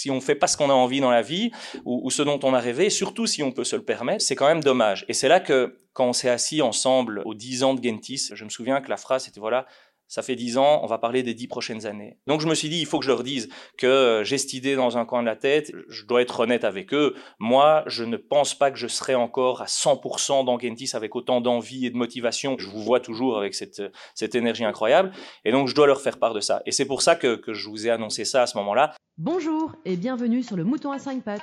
si on fait pas ce qu'on a envie dans la vie ou, ou, ce dont on a rêvé, surtout si on peut se le permettre, c'est quand même dommage. Et c'est là que quand on s'est assis ensemble aux 10 ans de Gentis, je me souviens que la phrase c'était voilà, ça fait dix ans, on va parler des dix prochaines années. Donc je me suis dit, il faut que je leur dise que euh, j'ai cette idée dans un coin de la tête, je dois être honnête avec eux. Moi, je ne pense pas que je serai encore à 100% dans Gentis avec autant d'envie et de motivation. Je vous vois toujours avec cette, cette énergie incroyable. Et donc je dois leur faire part de ça. Et c'est pour ça que, que je vous ai annoncé ça à ce moment-là. Bonjour et bienvenue sur le Mouton à 5 pattes,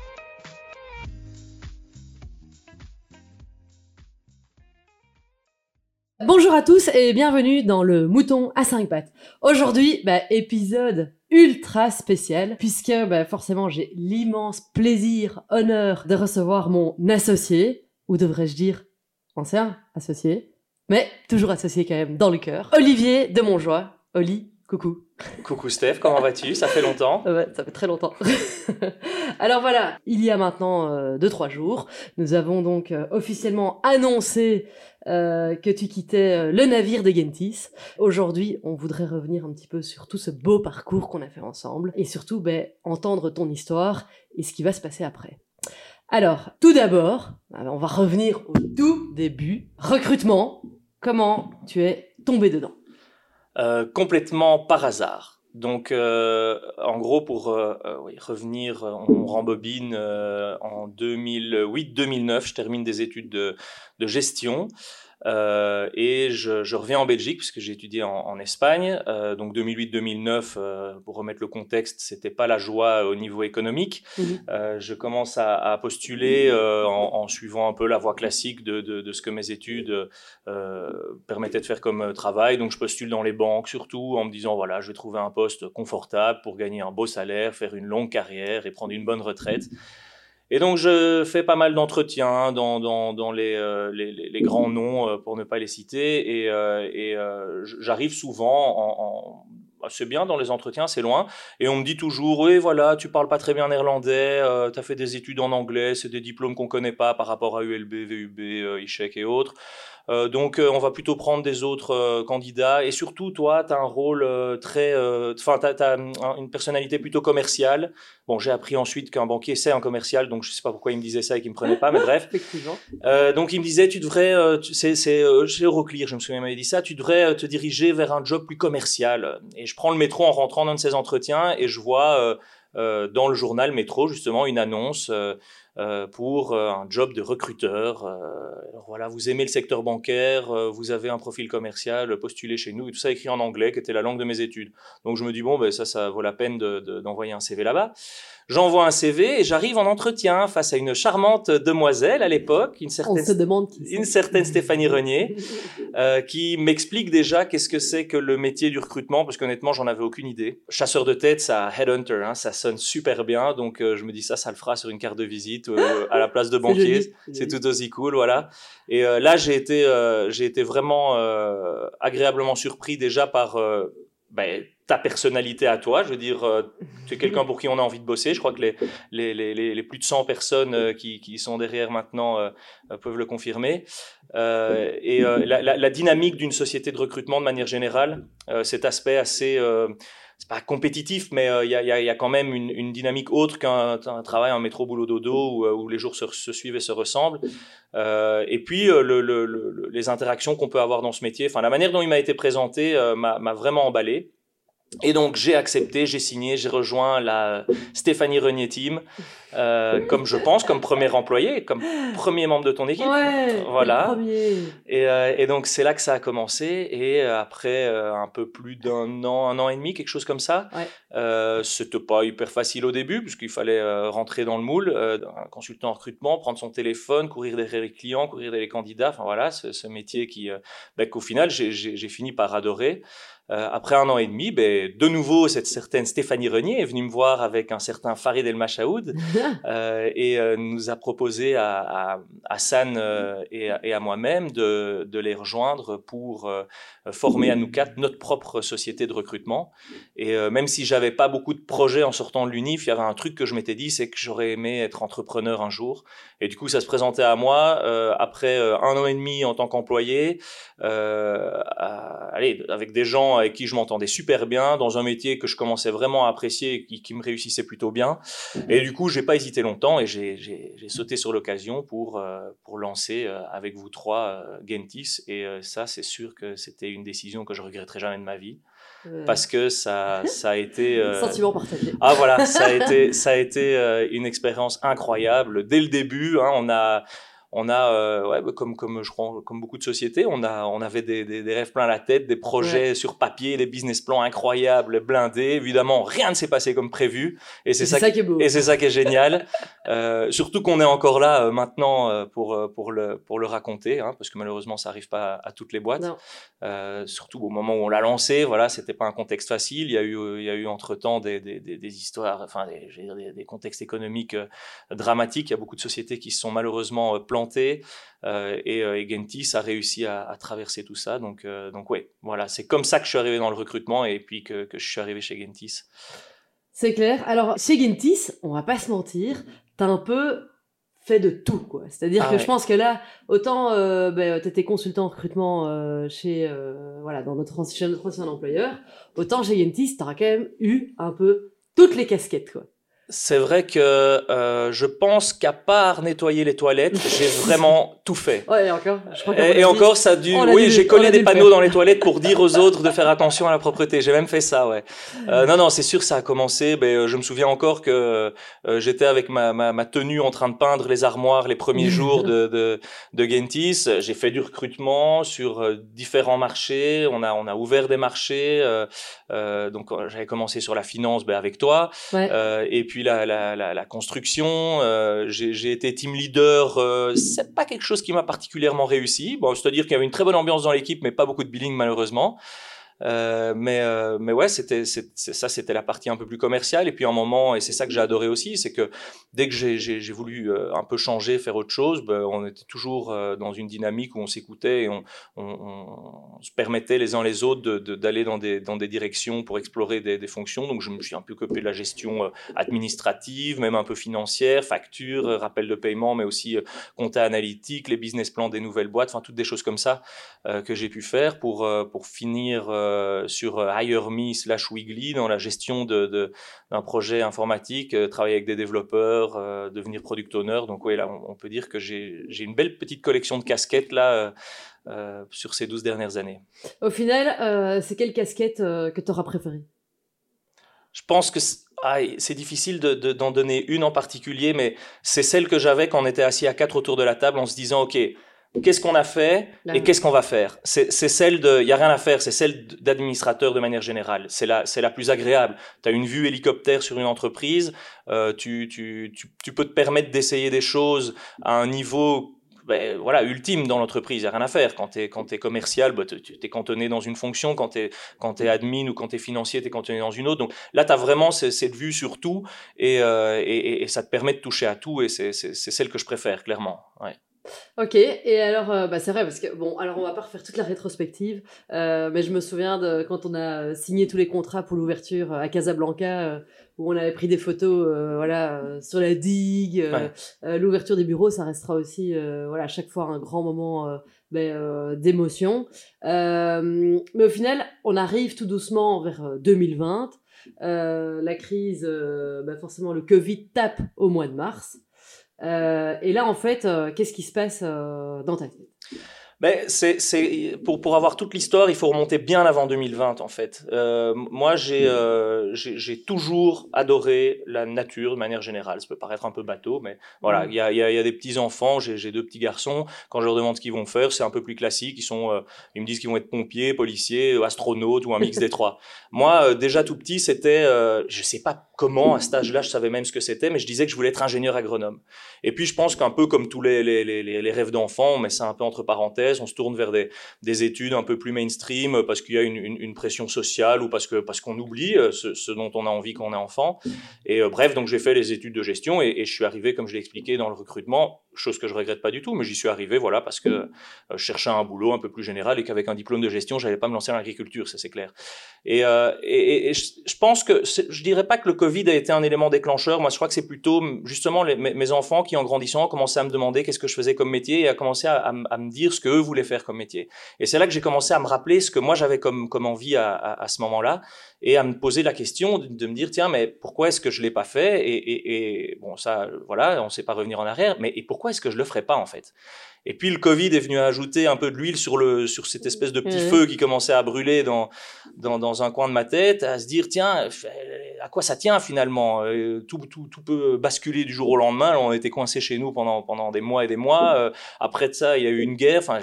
Bonjour à tous et bienvenue dans le Mouton à 5 pattes. Aujourd'hui, bah, épisode ultra spécial puisque bah, forcément j'ai l'immense plaisir, honneur de recevoir mon associé, ou devrais-je dire ancien associé, mais toujours associé quand même dans le cœur, Olivier de Montjoie. Oli, coucou. Coucou Steph, comment vas-tu? Ça fait longtemps Ouais, ça fait très longtemps. Alors voilà, il y a maintenant 2-3 jours, nous avons donc euh, officiellement annoncé euh, que tu quittais euh, le navire de Gentis. Aujourd'hui, on voudrait revenir un petit peu sur tout ce beau parcours qu'on a fait ensemble et surtout ben, entendre ton histoire et ce qui va se passer après. Alors, tout d'abord, on va revenir au tout début. Recrutement, comment tu es tombé dedans? Euh, complètement par hasard. Donc, euh, en gros, pour euh, revenir, on rembobine en 2008-2009, je termine des études de, de gestion. Euh, et je, je, reviens en Belgique puisque j'ai étudié en, en Espagne. Euh, donc 2008-2009, euh, pour remettre le contexte, c'était pas la joie au niveau économique. Mhm. je commence à, à postuler en, en, suivant un peu la voie classique de, de, de ce que mes études permettaient de faire comme travail. Donc je postule dans les banques surtout en me disant voilà, je vais trouver un poste confortable pour gagner un beau salaire, faire une longue carrière et prendre une bonne retraite. Et donc, je fais pas mal d'entretiens dans, dans, dans les, euh, les, les, grands noms, euh, pour ne pas les citer, et, euh, et j'arrive souvent en, en c'est bien dans les entretiens, c'est loin. Et on me dit toujours, oui, voilà, tu parles pas très bien néerlandais, euh, tu as fait des études en anglais, c'est des diplômes qu'on connaît pas par rapport à ULB, VUB, euh, ICHEC et autres. Euh, donc, on va plutôt prendre des autres candidats. Et surtout, toi, tu as un rôle très. Enfin, tu as, une personnalité plutôt commerciale. Bon, j'ai appris ensuite qu'un banquier, c'est un commercial, donc je sais pas pourquoi il me disait ça et qu'il me prenait pas, mais bref. donc, il me disait, tu devrais. c'est chez Euroclear, je me souviens, il m'avait dit ça, tu devrais te diriger vers un job plus commercial. Et je prends le métro en rentrant dans de ces entretiens et je vois euh, dans le journal Métro justement une annonce euh, euh, pour un job de recruteur. alors voilà, vous aimez le secteur bancaire, vous avez un profil commercial, postulez chez nous, et tout ça écrit en anglais, qui était la langue de mes études. Donc je me dis, bon, ben, ça, ça vaut la peine d'envoyer de, un CV là-bas. J'envoie un CV et j'arrive en entretien face à une charmante demoiselle à l'époque, une certaine, une certaine Stéphanie Renier, euh, qui m'explique déjà qu'est-ce que c'est que le métier du recrutement, parce qu'honnêtement, j'en avais aucune idée. Chasseur de tête, ça headhunter, hein, ça sonne super bien, donc euh, je me dis ça, ça le fera sur une carte de visite euh, à la place de banquier, c'est tout aussi cool, voilà. Et euh, là, j'ai été, euh, j'ai été vraiment agréablement surpris déjà par ben, ta personnalité à toi. Je veux dire, tu es quelqu'un pour qui on a envie de bosser. Je crois que les, les, les, les plus de 100 personnes qui, qui, sont derrière maintenant peuvent le confirmer. et la, la, la, dynamique d'une société de recrutement de manière générale, cet aspect assez c'est pas compétitif, mais il y, a, quand même une, dynamique autre qu'un travail en métro boulot dodo où, où les jours se, suivent et se ressemblent. Euh, et puis le, le, le, les interactions qu'on peut avoir dans ce métier, enfin la manière dont il m'a été présenté m'a vraiment emballé. Et donc j'ai accepté, j'ai signé, j'ai rejoint la Stéphanie Renier Team, euh, comme je pense, comme premier employé, comme premier membre de ton équipe. Ouais, voilà. Et, euh, et, donc c'est là que ça a commencé. Et euh, après euh, un peu plus d'un an, un an et demi, quelque chose comme ça, ouais. c'était pas hyper facile au début, puisqu'il fallait rentrer dans le moule, un consultant en recrutement, prendre son téléphone, courir derrière les clients, courir derrière les candidats. Enfin voilà, ce, ce métier qui, ben, qu'au final j'ai fini par adorer. Euh, après un an et demi, ben, de nouveau, cette certaine Stéphanie Renier est venue me voir avec un certain Farid El Machaoud et nous a proposé à, à, à San et, et, à moi-même de, de, les rejoindre pour former à nous quatre notre propre société de recrutement. Et même si j'avais pas beaucoup de projets en sortant de l'UNIF, il y avait un truc que je m'étais dit, c'est que j'aurais aimé être entrepreneur un jour. Et du coup, ça se présentait à moi après un an et demi en tant qu'employé, allez, avec des gens avec qui je m'entendais super bien, dans un métier que je commençais vraiment à apprécier et qui, qui me réussissait plutôt bien. Et du coup, j'ai pas hésité longtemps et j'ai sauté sur l'occasion pour, euh, pour lancer euh, avec vous trois euh, Gentis. Et ça, c'est sûr que c'était une décision que je regretterai jamais de ma vie. Parce que ça, ça a été. Sentiment partagé. Ah voilà, ça a été, ça a été une expérience incroyable. Dès le début, hein, on a, on a, euh, ouais, bah, comme, comme je crois, comme beaucoup de sociétés, on, a, on avait des, des, des rêves plein la tête, des projets sur papier, des business plans incroyables, blindés. Évidemment, rien ne s'est passé comme prévu. Et c'est ça, ça, qui est beau. Et c'est ça qui est génial. euh, surtout qu'on est encore là euh, maintenant pour, pour, le, pour le raconter, hein, parce que malheureusement, ça arrive pas à, toutes les boîtes. surtout au moment où on l'a lancé, voilà, c'était pas un contexte facile. Il y a eu, il y a eu entre-temps des, des, des, histoires, enfin, des, des, contextes économiques dramatiques. Il y a beaucoup de sociétés qui se sont malheureusement plantées euh, et, euh, et, Gentis a réussi à, traverser tout ça. Donc, euh, donc ouais, voilà, c'est comme ça que je suis arrivé dans le recrutement et puis que, je suis arrivé chez Gentis. C'est clair. Alors, chez Gentis, on va pas se mentir, tu as un peu fait de tout, quoi. C'est-à-dire ah que je pense que là, autant euh, ben, tu étais consultant en recrutement chez, voilà, dans notre, ancien employeur, autant chez Gentis, tu auras quand même eu un peu toutes les casquettes, quoi. C'est vrai que euh, je pense qu'à part nettoyer les toilettes, j'ai vraiment tout fait. Ouais, et encore, je crois et, et encore, ça a dû. oui, j'ai collé des panneaux dans les toilettes pour dire aux autres de faire attention à la propreté. J'ai même fait ça, ouais. Euh, non, non, c'est sûr, ça a commencé. Ben, euh, je me souviens encore que euh, j'étais avec ma, ma, ma, tenue en train de peindre les armoires les premiers jours de, de, de Gentis. J'ai fait du recrutement sur euh, différents marchés. On a, on a ouvert des marchés. donc, j'avais commencé sur la finance ben, avec toi. Ouais. et puis la, la, construction. Euh, j'ai été team leader. Euh, c'est pas quelque chose qui m'a particulièrement réussi. Bon, c'est-à-dire qu'il y avait une très bonne ambiance dans l'équipe, mais pas beaucoup de billing malheureusement. Euh, mais, euh, mais ouais, ça, c'était la partie un peu plus commerciale. Et puis, un moment, et c'est ça que j'ai adoré aussi, c'est que dès que j'ai, voulu euh, un peu changer, faire autre chose, ben, on était toujours euh, dans une dynamique où on s'écoutait et on, se permettait les uns les autres d'aller dans des, dans des directions pour explorer des, des, fonctions. Donc, je me suis un peu occupé de la gestion administrative, même un peu financière, facture, rappel de paiement, mais aussi compta analytique, les business plans des nouvelles boîtes, enfin, toutes des choses comme ça que j'ai pu faire pour, pour finir euh, sur euh, HireMe slash Wiggly dans la gestion d'un de, d'un projet informatique, euh, travailler avec des développeurs, devenir product owner. Donc oui, là, on, peut dire que j'ai une belle petite collection de casquettes là. sur ces 12 dernières années. Au final, c'est quelle casquette que tu auras préférée? Je pense que ah, c'est difficile d'en de, d'en donner une en particulier, mais c'est celle que j'avais quand on était assis à quatre autour de la table en se disant, OK, qu'est-ce qu'on a fait et qu'est-ce qu'on va faire? C'est celle de, il y a rien à faire, c'est celle d'administrateur de manière générale. C'est la, c'est la plus agréable. Tu as une vue hélicoptère sur une entreprise, euh, tu, tu, tu, tu, peux te permettre d'essayer des choses à un niveau ben, voilà, ultime dans l'entreprise, il n'y a rien à faire. Quand tu es, quand es commercial, ben, tu es cantonné dans une fonction. Quand tu es, quand es admin ou quand tu es financier, tu es cantonné dans une autre. Donc là, tu as vraiment cette vue sur tout et, euh, et, et, ça te permet de toucher à tout et c'est celle que je préfère, clairement. Ouais. Ok, et alors, euh, bah c'est vrai, parce que, bon, alors on va pas refaire toute la rétrospective, euh, mais je me souviens de quand on a signé tous les contrats pour l'ouverture à Casablanca, euh, où on avait pris des photos, voilà, sur la digue, l'ouverture des bureaux, ça restera aussi, voilà, à chaque fois un grand moment ben, d'émotion. mais au final, on arrive tout doucement vers 2020, la crise, ben, forcément, le Covid tape au mois de mars. Euh, et là, en fait, euh, qu'est-ce qui se passe euh, dans ta tête? Mais c'est, c'est pour pour avoir toute l'histoire, il faut remonter bien avant 2020 en fait. Euh, moi, j'ai, euh, j'ai j'ai toujours adoré la nature de manière générale. Ça peut paraître un peu bateau, mais voilà, il y a il y a, y a des petits enfants. J'ai j'ai deux petits garçons. Quand je leur demande ce qu'ils vont faire, c'est un peu plus classique. Ils sont, euh, ils me disent qu'ils vont être pompiers, policiers, astronautes ou un mix des trois. Moi, déjà tout petit, c'était, je sais pas comment à cet âge-là je savais même ce que c'était, mais je disais que je voulais être ingénieur agronome. Et puis je pense qu'un peu comme tous les, rêves d'enfant, on met ça un peu entre parenthèses, on se tourne vers des, des études un peu plus mainstream parce qu'il y a une, pression sociale ou parce qu'on oublie euh, ce, ce, dont on a envie quand on est enfant. Et euh, bref, donc j'ai fait les études de gestion et, et je suis arrivé, comme je l'ai expliqué, dans le recrutement chose que je regrette pas du tout, mais j'y suis arrivé, voilà, parce que euh, je cherchais un boulot un peu plus général et qu'avec un diplôme de gestion, j'allais pas me lancer dans l'agriculture, ça c'est clair. Et, euh, et, et, je pense que je dirais pas que le Covid a été un élément déclencheur. Moi, je crois que c'est plutôt justement les, mes, enfants qui, en grandissant, ont commencé à me demander qu'est-ce que je faisais comme métier et à commencer à, à, à me dire ce que eux voulaient faire comme métier. Et c'est là que j'ai commencé à me rappeler ce que moi j'avais comme, comme envie à ce moment-là et à me poser la question de, me dire tiens mais pourquoi est-ce que je l'ai pas fait et, bon ça voilà on sait pas revenir en arrière mais et pourquoi est-ce que je le ferais pas en fait? Et puis le Covid est venu ajouter un peu de l'huile sur le sur cette espèce de petit mmh. feu qui commençait à brûler dans, dans, dans un coin de ma tête, à se dire tiens à quoi ça tient finalement? Euh, tout, tout, tout peut basculer du jour au lendemain. On était coincé chez nous pendant pendant des mois et des mois. Euh, après de ça, il y a eu une guerre. Enfin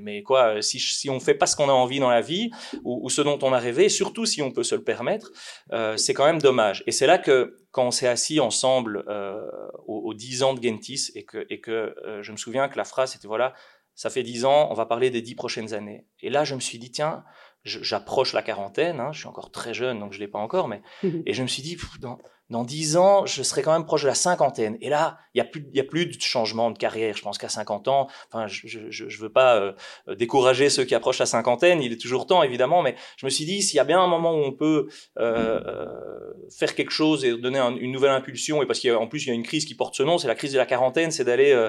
mais quoi si si on fait pas ce qu'on a envie dans la vie ou, ou, ce dont on a rêvé, surtout si on peut se le permettre, euh, c'est quand même dommage. Et c'est là que quand on s'est assis ensemble euh, aux, aux 10 ans de Gentis et que, et que euh, je me souviens que la phrase c'était voilà, ça fait 10 ans, on va parler des 10 prochaines années. Et là, je me suis dit, tiens, j'approche la quarantaine, hein, je suis encore très jeune, donc je l'ai pas encore, mais et je me suis dit, pff, dans, dans 10 ans, je serai quand même proche de la cinquantaine. Et là, il y a plus, de changement de carrière. Je pense qu'à 50 ans, enfin, je, je veux pas euh, décourager ceux qui approchent la cinquantaine. Il est toujours temps, évidemment, mais je me suis dit, s'il y a bien un moment où on peut euh, euh, faire quelque chose et donner un, une nouvelle impulsion, et parce qu'en plus il y a une crise qui porte ce nom, c'est la crise de la quarantaine, c'est d'aller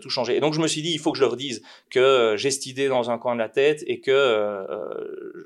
tout changer. Et donc je me suis dit, il faut que je leur dise que j'ai cette idée dans un coin de la tête et que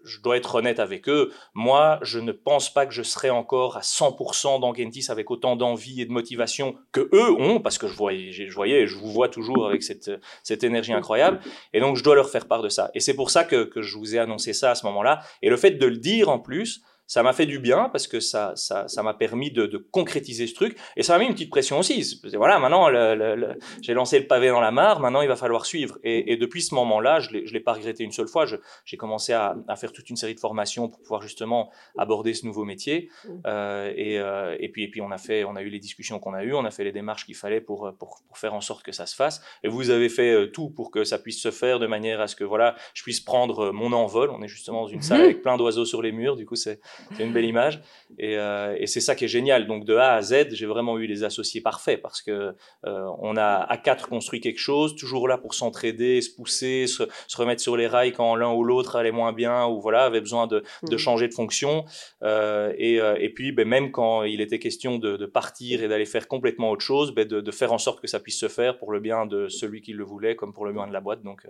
je dois être honnête avec eux. Moi, je ne pense pas que je serai encore à 100% dans Gentis avec autant d'envie et de motivation que eux ont, parce que je voyais, je voyais, je vous vois toujours avec cette, cette énergie incroyable, et donc je dois leur faire part de ça. Et c'est pour ça que, que je vous ai annoncé ça à ce moment-là. Et le fait de le dire en plus, ça m'a fait du bien parce que ça, ça, ça m'a permis de, de, concrétiser ce truc et ça m'a mis une petite pression aussi. Voilà, maintenant, le, le, le, j'ai lancé le pavé dans la mare, maintenant il va falloir suivre. Et, et depuis ce moment-là, je l'ai, je l'ai pas regretté une seule fois. Je, j'ai commencé à, à, faire toute une série de formations pour pouvoir justement aborder ce nouveau métier. Mmh. Euh, et, euh, et puis, et puis on a fait, on a eu les discussions qu'on a eues, on a fait les démarches qu'il fallait pour, pour, pour faire en sorte que ça se fasse. Et vous avez fait euh, tout pour que ça puisse se faire de manière à ce que voilà, je puisse prendre mon envol. On est justement dans une salle avec plein d'oiseaux sur les murs. Du coup, c'est c'est une belle image. Et, euh, et c'est ça qui est génial. Donc de A à Z, j'ai vraiment eu les associés parfaits parce que euh, on a à quatre construit quelque chose, toujours là pour s'entraider, se pousser, se, se, remettre sur les rails quand l'un ou l'autre allait moins bien ou voilà avait besoin de, de mmh. changer de fonction. Euh, et, et, puis ben, même quand il était question de, de partir et d'aller faire complètement autre chose, ben, de, de, faire en sorte que ça puisse se faire pour le bien de celui qui le voulait comme pour le bien de la boîte. Donc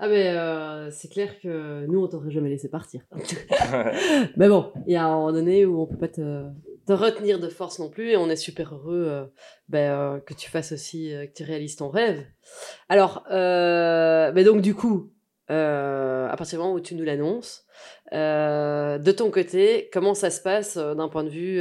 ah mais euh, c'est clair que nous on t'aurait jamais laissé partir. mais bon, il y a un moment donné où on peut pas te, te, retenir de force non plus et on est super heureux euh, ben, euh, que tu fasses aussi, euh, que tu réalises ton rêve. Alors, euh, mais donc du coup, à partir du moment où tu nous l'annonces, de ton côté, comment ça se passe d'un point de vue,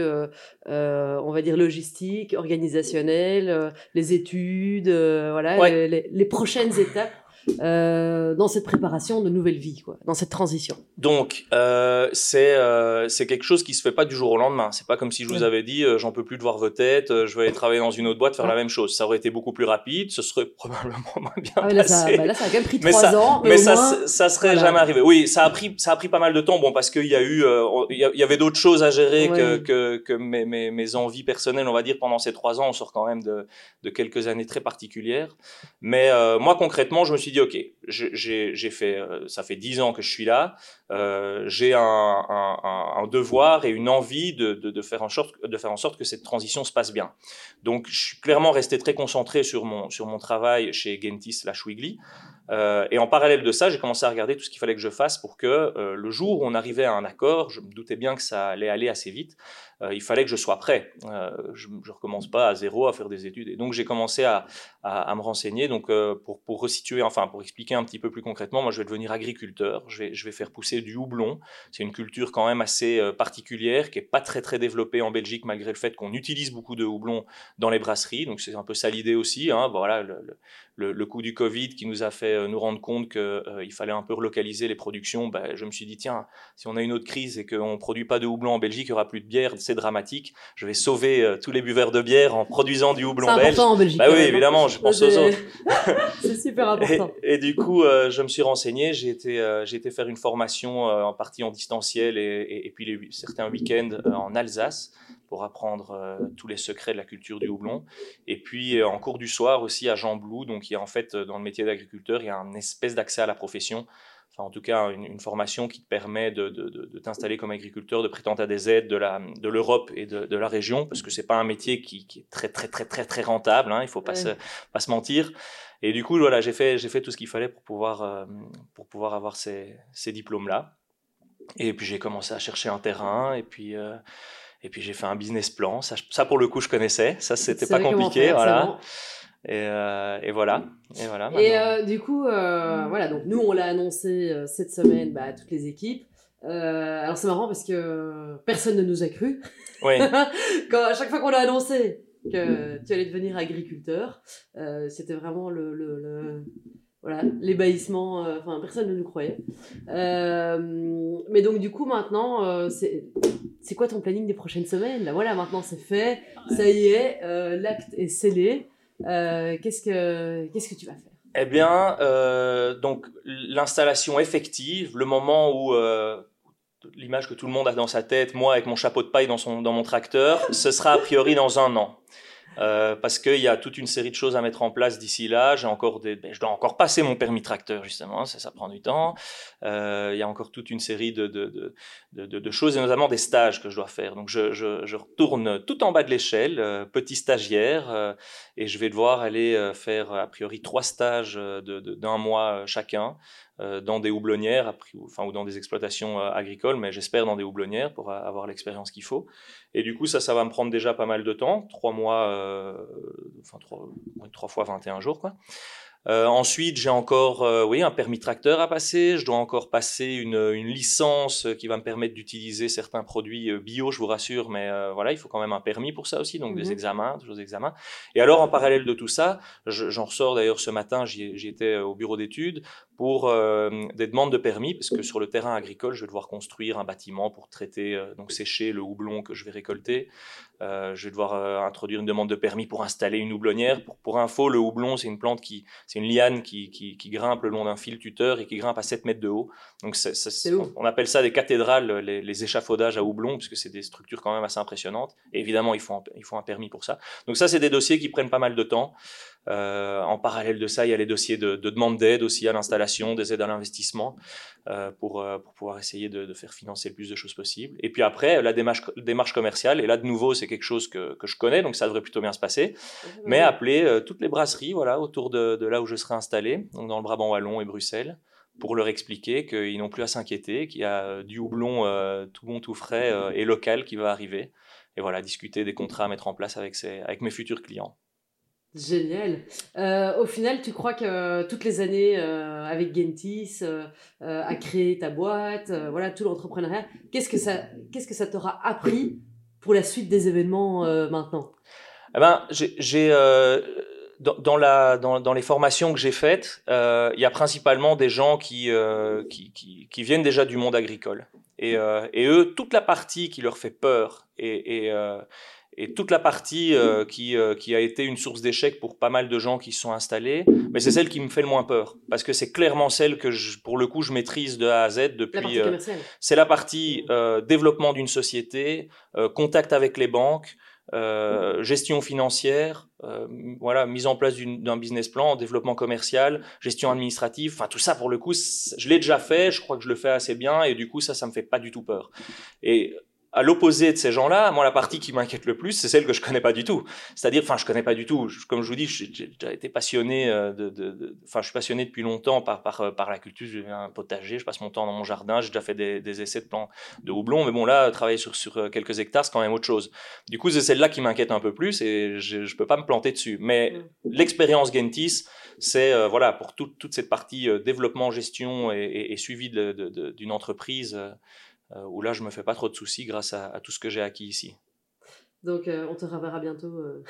on va dire logistique, organisationnel, les études, voilà, ouais. les, les prochaines étapes? Euh, dans cette préparation de nouvelle vie, quoi, dans cette transition. Donc, euh, c'est euh, quelque chose qui se fait pas du jour au lendemain. C'est pas comme si je vous avais dit, euh, j'en peux plus de voir vos têtes, je vais aller travailler dans une autre boîte, faire ouais. la même chose. Ça aurait été beaucoup plus rapide, ce serait probablement moins bien ah, là, passé. Ça, bah là, ça a quand même pris trois ans. Mais, mais ça, moins, ça serait voilà. jamais arrivé. Oui, ça a pris, ça a pris pas mal de temps. Bon, parce qu'il y a eu, il y avait d'autres choses à gérer ouais. que, que, que mes, mes, mes, envies personnelles, on va dire, pendant ces trois ans. On sort quand même de, de quelques années très particulières. Mais moi, concrètement, je me suis dit, ok, j'ai fait, euh, ça fait dix ans que je suis là. Euh, j'ai un, devoir et une envie de, faire en sorte, que cette transition se passe bien. Donc, je suis clairement resté très concentré sur mon, travail chez Gentis slash Wiggly. Euh, et en parallèle de ça, j'ai commencé à regarder tout ce qu'il fallait que je fasse pour que euh, le jour où on arrivait à un accord, je me doutais bien que ça allait aller assez vite, il fallait que je sois prêt. Euh, je ne recommence pas à zéro à faire des études. Et donc j'ai commencé à, à, me renseigner donc, euh, pour, pour resituer, enfin pour expliquer un petit peu plus concrètement, moi je vais devenir agriculteur, je vais, je vais faire pousser du houblon. C'est une culture quand même assez euh, particulière, qui est pas très très développée en Belgique, malgré le fait qu'on utilise beaucoup de houblon dans les brasseries. Donc c'est un peu ça l'idée aussi. Hein. Voilà, le, le, coup du Covid qui nous a fait euh, nous rendre compte qu'il euh, fallait un peu relocaliser les productions, ben, je me suis dit, tiens, si on a une autre crise et qu'on ne produit pas de houblon en Belgique, il n'y aura plus de bière, c'est dramatique. Je vais sauver euh, tous les buveurs de bière en produisant du houblon belge. Important en Belgique. Bah oui, hein. évidemment, je pense aux autres. c'est super important. Et, du coup, euh, je me suis renseigné, j'ai été, euh, j'ai été faire une formation en partie en distanciel et, et, et puis les, certains week-ends en Alsace pour apprendre euh, tous les secrets de la culture du houblon. Et puis euh, en cours du soir aussi à Jean Blou, donc il y a en fait dans le métier d'agriculteur, il y a un espèce d'accès à la profession. Enfin, en tout cas, une, formation qui te permet de, de, de, t'installer comme agriculteur, de prétendre à des aides de, l'Europe et de, la région, parce que c'est pas un métier qui, qui, est très, très, très, très, très rentable, hein, il faut pas, se, pas se mentir. Et du coup, voilà, j'ai fait, j'ai fait tout ce qu'il fallait pour pouvoir, pour pouvoir avoir ces, ces diplômes-là. Et puis j'ai commencé à chercher un terrain, et puis et puis j'ai fait un business plan. Ça, ça, pour le coup, je connaissais. Ça, c'était pas compliqué. voilà. Et, euh, et, voilà. Et, voilà, et euh, du coup, euh, voilà, donc nous, on l'a annoncé euh, cette semaine bah, à toutes les équipes. Euh, alors c'est marrant parce que personne ne nous a cru. Oui. Quand, à chaque fois qu'on a annoncé que tu allais devenir agriculteur, c'était vraiment le, le, le voilà, l'ébahissement, euh, enfin, personne ne nous croyait. Euh, mais donc, du coup, maintenant, euh, c'est quoi ton planning des prochaines semaines? Là, voilà, maintenant, c'est fait, ça y est, l'acte est scellé. Qu'est-ce que qu'est-ce que tu vas faire? Eh bien, donc, l'installation effective, le moment où l'image que tout le monde a dans sa tête, moi avec mon chapeau de paille dans, son, dans mon tracteur, ce sera a priori dans un an. Euh, parce qu'il y a toute une série de choses à mettre en place d'ici là. J'ai encore ben, je dois encore passer mon permis tracteur justement, ça, prend du temps. Euh, il y a encore toute une série de, choses et notamment des stages que je dois faire. Donc je, je, retourne tout en bas de l'échelle, euh, petit stagiaire, euh, et je vais devoir aller faire a priori trois stages d'un mois chacun. Euh, dans des houblonnières, enfin, ou dans des exploitations euh, agricoles, mais j'espère dans des houblonnières pour avoir l'expérience qu'il faut. Et du coup, ça, ça va me prendre déjà pas mal de temps, trois mois, euh, enfin trois, trois fois 21 jours, quoi. Euh, ensuite, j'ai encore euh, oui, un permis tracteur à passer. Je dois encore passer une, une licence qui va me permettre d'utiliser certains produits euh, bio, je vous rassure, mais voilà, il faut quand même un permis pour ça aussi, donc des mhm. examens, des examens. Et alors, en parallèle de tout ça, j'en ressors d'ailleurs ce matin, j'y étais au bureau d'études pour des demandes de permis, parce que sur le terrain agricole, je vais devoir construire un bâtiment pour traiter, donc sécher le houblon que je vais récolter. Euh, je vais devoir euh, introduire une demande de permis pour installer une houblonnière. Pour, pour info, le houblon, c'est une plante qui, c'est une liane qui, qui, qui, grimpe le long d'un fil tuteur et qui grimpe à 7 mètres de haut. Donc, on, appelle ça des cathédrales, les, les échafaudages à houblon, puisque c'est des structures quand même assez impressionnantes. Et évidemment, il faut, un, il faut un permis pour ça. Donc ça, c'est des dossiers qui prennent pas mal de temps. Euh, en parallèle de ça, il y a les dossiers de, de demande d'aide aussi à l'installation, des aides à l'investissement euh, pour, euh, pour pouvoir essayer de, de, faire financer le plus de choses possible. Et puis après, la démarche, démarche commerciale, et là de nouveau, c'est quelque chose que, que, je connais, donc ça devrait plutôt bien se passer. Mais appeler euh, toutes les brasseries voilà, autour de, de, là où je serai installé, donc dans le Brabant Wallon et Bruxelles, pour leur expliquer qu'ils n'ont plus à s'inquiéter, qu'il y a du houblon tout bon, tout frais et local qui va arriver. Et voilà, discuter des contrats à mettre en place avec, avec mes futurs clients. Génial. Euh, au final, tu crois que toutes les années euh, avec Gentis, euh, à créer ta boîte, voilà tout l'entrepreneuriat, qu'est-ce que ça, qu'est-ce que ça t'aura appris pour la suite des événements maintenant? Eh ben, j'ai dans, la, dans, dans, les formations que j'ai faites, il y a principalement des gens qui, qui, qui, viennent déjà du monde agricole. Et, et, eux, toute la partie qui leur fait peur et, et toute la partie euh, qui, euh, qui a été une source d'échec pour pas mal de gens qui se sont installés, mais c'est celle qui me fait le moins peur. Parce que c'est clairement celle que, je, pour le coup, je maîtrise de A à Z depuis... Euh, c'est la partie développement d'une société, contact avec les banques, gestion financière, voilà, mise en place d'un business plan, développement commercial, gestion administrative, enfin tout ça pour le coup, je l'ai déjà fait, je crois que je le fais assez bien et du coup ça, ça me fait pas du tout peur. Et à l'opposé de ces gens-là, moi, la partie qui m'inquiète le plus, c'est celle que je connais pas du tout. C'est-à-dire, enfin, je connais pas du tout. Comme je vous dis, j'ai déjà été passionné euh, de, enfin, je suis passionné depuis longtemps par, par, euh, par la culture. J'ai un potager, je passe mon temps dans mon jardin, j'ai déjà fait des, des, essais de plants de houblon, mais bon, là, travailler sur, sur euh, quelques hectares, c'est quand même autre chose. Du coup, c'est celle-là qui m'inquiète un peu plus et je, je peux pas me planter dessus. Mais mm. l'expérience Gentis, c'est, voilà, pour toute cette partie développement, gestion et, et, suivi d'une entreprise, euh, où là je me fais pas trop de soucis grâce à, tout ce que j'ai acquis ici. Donc euh, on te reverra bientôt euh,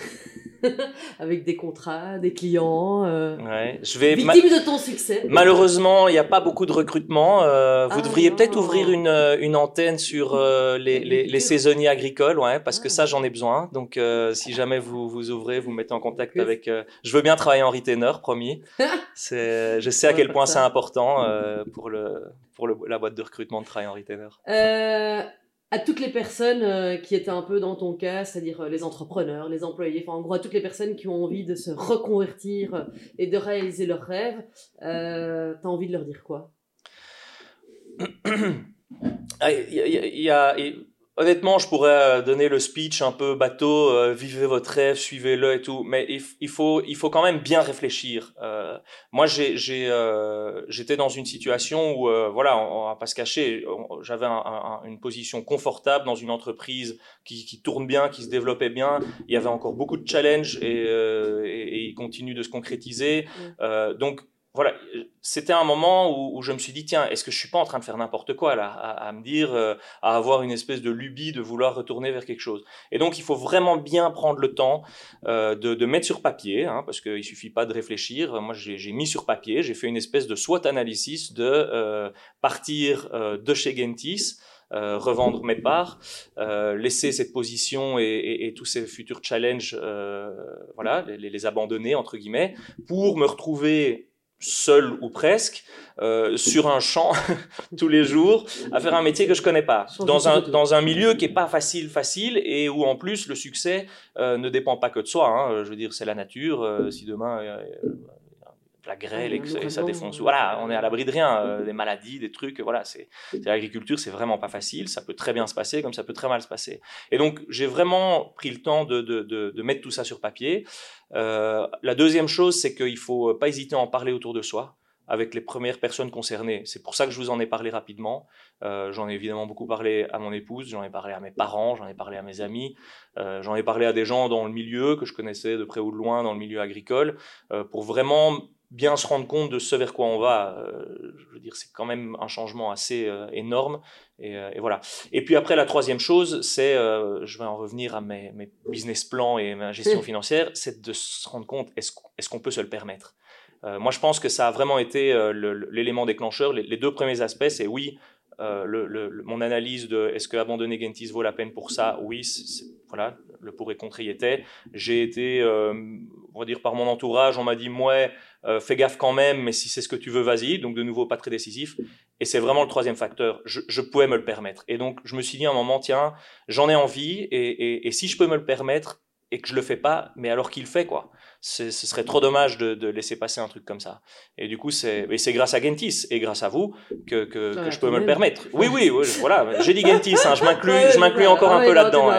avec des contrats, des clients. ouais, je vais victime de ton succès. Malheureusement, il n'y a pas beaucoup de recrutement. vous ah, devriez peut-être ouvrir une, une, antenne sur les, les, les, saisonniers agricoles, ouais, parce que ça j'en ai besoin. Donc si jamais vous vous ouvrez, vous mettez en contact avec. je veux bien travailler en retainer, promis. Je sais à quel point c'est important pour le pour la boîte de recrutement de Try en Retailer euh, À toutes les personnes euh, qui étaient un peu dans ton cas, c'est-à-dire euh, les entrepreneurs, les employés, enfin en gros à toutes les personnes qui ont envie de se reconvertir et de réaliser leurs rêves, euh, t'as envie de leur dire quoi? Ah, Il y a, Honnêtement, je pourrais euh, donner le speech un peu bateau, euh, vivez votre rêve, suivez-le et tout, mais il, faut, il faut quand même bien réfléchir. Euh, moi, j'ai, j'ai, euh, j'étais dans une situation où, voilà, on, on, va pas se cacher, j'avais un, une position confortable dans une entreprise qui, qui, tourne bien, qui se développait bien. Il y avait encore beaucoup de challenges et, et, et il continue de se concrétiser. Mmh. donc voilà, c'était un moment où, je me suis dit, tiens, est-ce que je suis pas en train de faire n'importe quoi là, à, me dire, euh, à avoir une espèce de lubie de vouloir retourner vers quelque chose. Et donc, il faut vraiment bien prendre le temps euh, de, mettre sur papier, hein, parce qu'il suffit pas de réfléchir. Moi, j'ai mis sur papier, j'ai fait une espèce de SWOT analysis de euh, partir de chez Gentis. revendre mes parts, laisser cette position et, tous ces futurs challenges, voilà, les, les, abandonner entre guillemets, pour me retrouver seul ou presque, euh, sur un champ tous les jours, à faire un métier que je connais pas, dans un, dans un milieu qui est pas facile, facile, et où en plus le succès euh, ne dépend pas que de soi. Hein. Je veux dire, c'est la nature. Euh, si demain la grêle et que ça, défonce, voilà, on est à l'abri de rien, des maladies, des trucs, voilà, c'est l'agriculture, c'est vraiment pas facile. Ça peut très bien se passer, comme ça peut très mal se passer. Et donc, j'ai vraiment pris le temps de, de, de, de mettre tout ça sur papier. Euh, la deuxième chose, c'est qu'il faut pas hésiter à en parler autour de soi avec les premières personnes concernées. C'est pour ça que je vous en ai parlé rapidement. Euh, j'en ai évidemment beaucoup parlé à mon épouse, j'en ai parlé à mes parents, j'en ai parlé à mes amis, euh, j'en ai parlé à des gens dans le milieu que je connaissais de près ou de loin dans le milieu agricole, euh, pour vraiment bien se rendre compte de ce vers quoi on va. Euh, je veux dire, c'est quand même un changement assez euh, énorme. Et, euh, et, voilà. Et puis après, la troisième chose, c'est, je vais en revenir à mes, mes, business plans et ma gestion financière, c'est de se rendre compte, est-ce est qu'on peut se le permettre? Moi, je pense que ça a vraiment été l'élément déclencheur. Les, les, deux premiers aspects, c'est oui, le, mon analyse de est-ce que abandonner Gentis vaut la peine pour ça? Oui, voilà, le pour et contre y était. J'ai été, on va dire par mon entourage, on m'a dit ouais, euh, fais gaffe quand même, mais si c'est ce que tu veux, vas-y. Donc de nouveau, pas très décisif. Et c'est vraiment le troisième facteur. Je, pouvais me le permettre. Et donc je me suis dit à un moment, tiens, j'en ai envie, et, si je peux me le permettre et que je le fais pas, mais alors qu'il le fait quoi ce serait trop dommage de, de, laisser passer un truc comme ça. Et du coup, c'est grâce à Gentis et grâce à vous que, que, que je peux me le permettre. Oui, oui, voilà. J'ai dit Gentis, hein, je m'inclus, je m'inclus encore un peu là-dedans.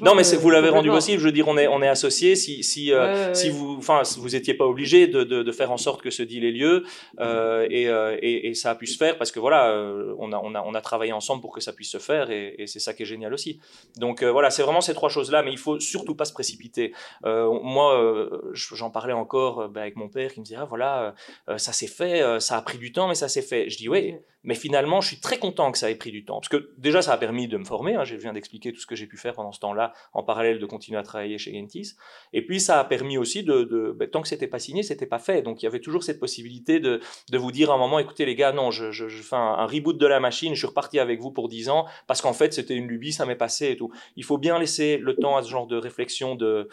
Non, mais vous l'avez rendu possible. Je veux dire, on est, on est associés. Si, si, euh, si vous, enfin, vous étiez pas obligé de, de, de, faire en sorte que ce deal ait lieu euh, et, euh, et, et, ça a pu se faire parce que voilà, euh, on a, on a, on a travaillé ensemble pour que ça puisse se faire et, et c'est ça qui est génial aussi. Donc voilà, c'est vraiment ces trois choses-là, mais il faut surtout pas se précipiter. moi, j'en parlais encore euh, bah, avec mon père qui me disait ah voilà euh, euh, ça s'est fait ça a pris du temps mais ça s'est fait. Je dis oui mais finalement je suis très content que ça ait pris du temps. Parce que déjà ça a permis de me former hein, je viens d'expliquer tout ce que j'ai pu faire pendant ce temps-là en parallèle de continuer à travailler chez Gentis. Et puis ça a permis aussi de, bah, tant que c'était pas signé c'était pas fait. Donc il y avait toujours cette possibilité de, de vous dire à un moment écoutez les gars non je, fais un, reboot de la machine je suis reparti avec vous pour 10 ans parce qu'en fait c'était une lubie ça m'est passé et tout. Il faut bien laisser le temps à ce genre de réflexion de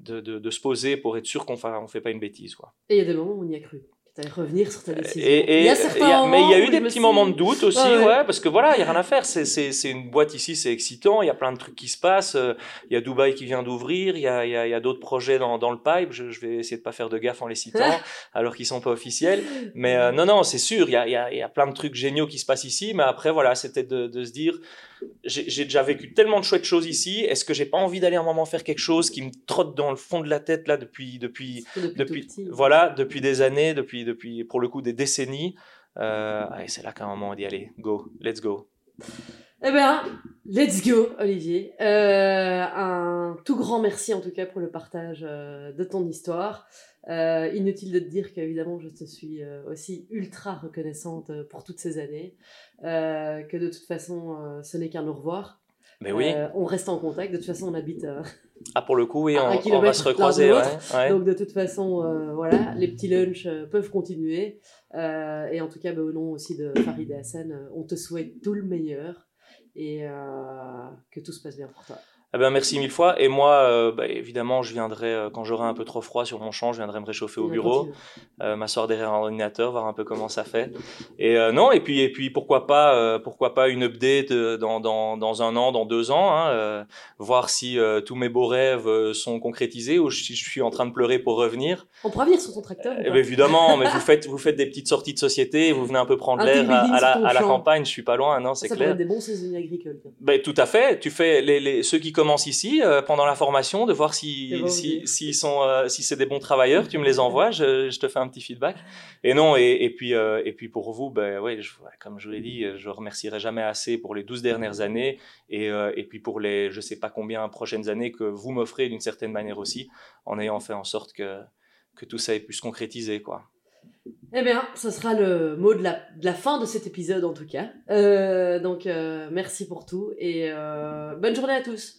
de, de, se poser pour être sûr qu'on ne fait pas une bêtise. Quoi. Et il y a des moments où on y a cru. Tu revenir sur ta décision. Et, il y a certains mais il y a eu des petits moments de doute aussi, ouais. parce que voilà, il y a rien à faire. C'est une boîte ici, c'est excitant. Il y a plein de trucs qui se passent. Il y a Dubaï qui vient d'ouvrir. Il y a, il y a, d'autres projets dans, dans le pipe. Je, je, vais essayer de pas faire de gaffe en les citant, alors qu'ils sont pas officiels. Mais euh, non, non, c'est sûr. Il y, a, il, y a, il y a plein de trucs géniaux qui se passent ici. Mais après, voilà, c'était de, de se dire j'ai déjà vécu tellement de chouettes choses ici. Est-ce que j'ai pas envie d'aller un moment faire quelque chose qui me trotte dans le fond de la tête là depuis depuis depuis, voilà depuis des années, depuis depuis pour le coup des décennies. Euh, c'est là qu'à un moment on dit allez go, let's go. Eh bien, let's go, Olivier. Euh, un tout grand merci en tout cas pour le partage euh, de ton histoire. Euh, inutile de te dire qu'évidemment, je te suis euh, aussi ultra reconnaissante euh, pour toutes ces années, que de toute façon, ce n'est qu'un au revoir. Mais oui. on reste en contact. De toute façon, on habite. ah, pour le coup, oui, on, va se recroiser. Donc, de toute façon, voilà, les petits lunchs peuvent continuer. et en tout cas, bah, au nom aussi de Farid Hassan, on te souhaite tout le meilleur et que tout se passe bien pour toi. Eh ben, merci mille fois. Et moi, euh, bah, évidemment, je viendrai, euh, quand j'aurai un peu trop froid sur mon champ, je viendrai me réchauffer au bureau, euh, m'asseoir derrière un ordinateur, voir un peu comment ça fait. Et non, et puis, et puis pourquoi pas, pourquoi pas une update dans, dans, dans un an, dans deux ans, hein, voir si tous mes beaux rêves sont concrétisés ou si je suis en train de pleurer pour revenir. On pourra venir sur ton tracteur. Eh ben, évidemment, mais vous faites, vous faites des petites sorties de société, vous venez un peu prendre l'air à, la, à la campagne, je suis pas loin, non, c'est clair. Ça des bons saisonniers agricoles. Ben, tout à fait. Tu fais les, les, ceux qui commence ici euh, pendant la formation, de voir si, si, sont, euh, si c'est des bons travailleurs. Tu me les envoies, je, je, te fais un petit feedback. Et non, et, et puis, euh, et puis pour vous, ben, ouais, je, comme je l'ai dit, je remercierai jamais assez pour les 12 dernières années et, et puis pour les je sais pas combien prochaines années que vous m'offrez d'une certaine manière aussi, en ayant fait en sorte que, que tout ça ait pu se concrétiser. quoi. Eh bien, ce sera le mot de la, de la, fin de cet épisode en tout cas. Euh, donc, euh, merci pour tout et euh, bonne journée à tous.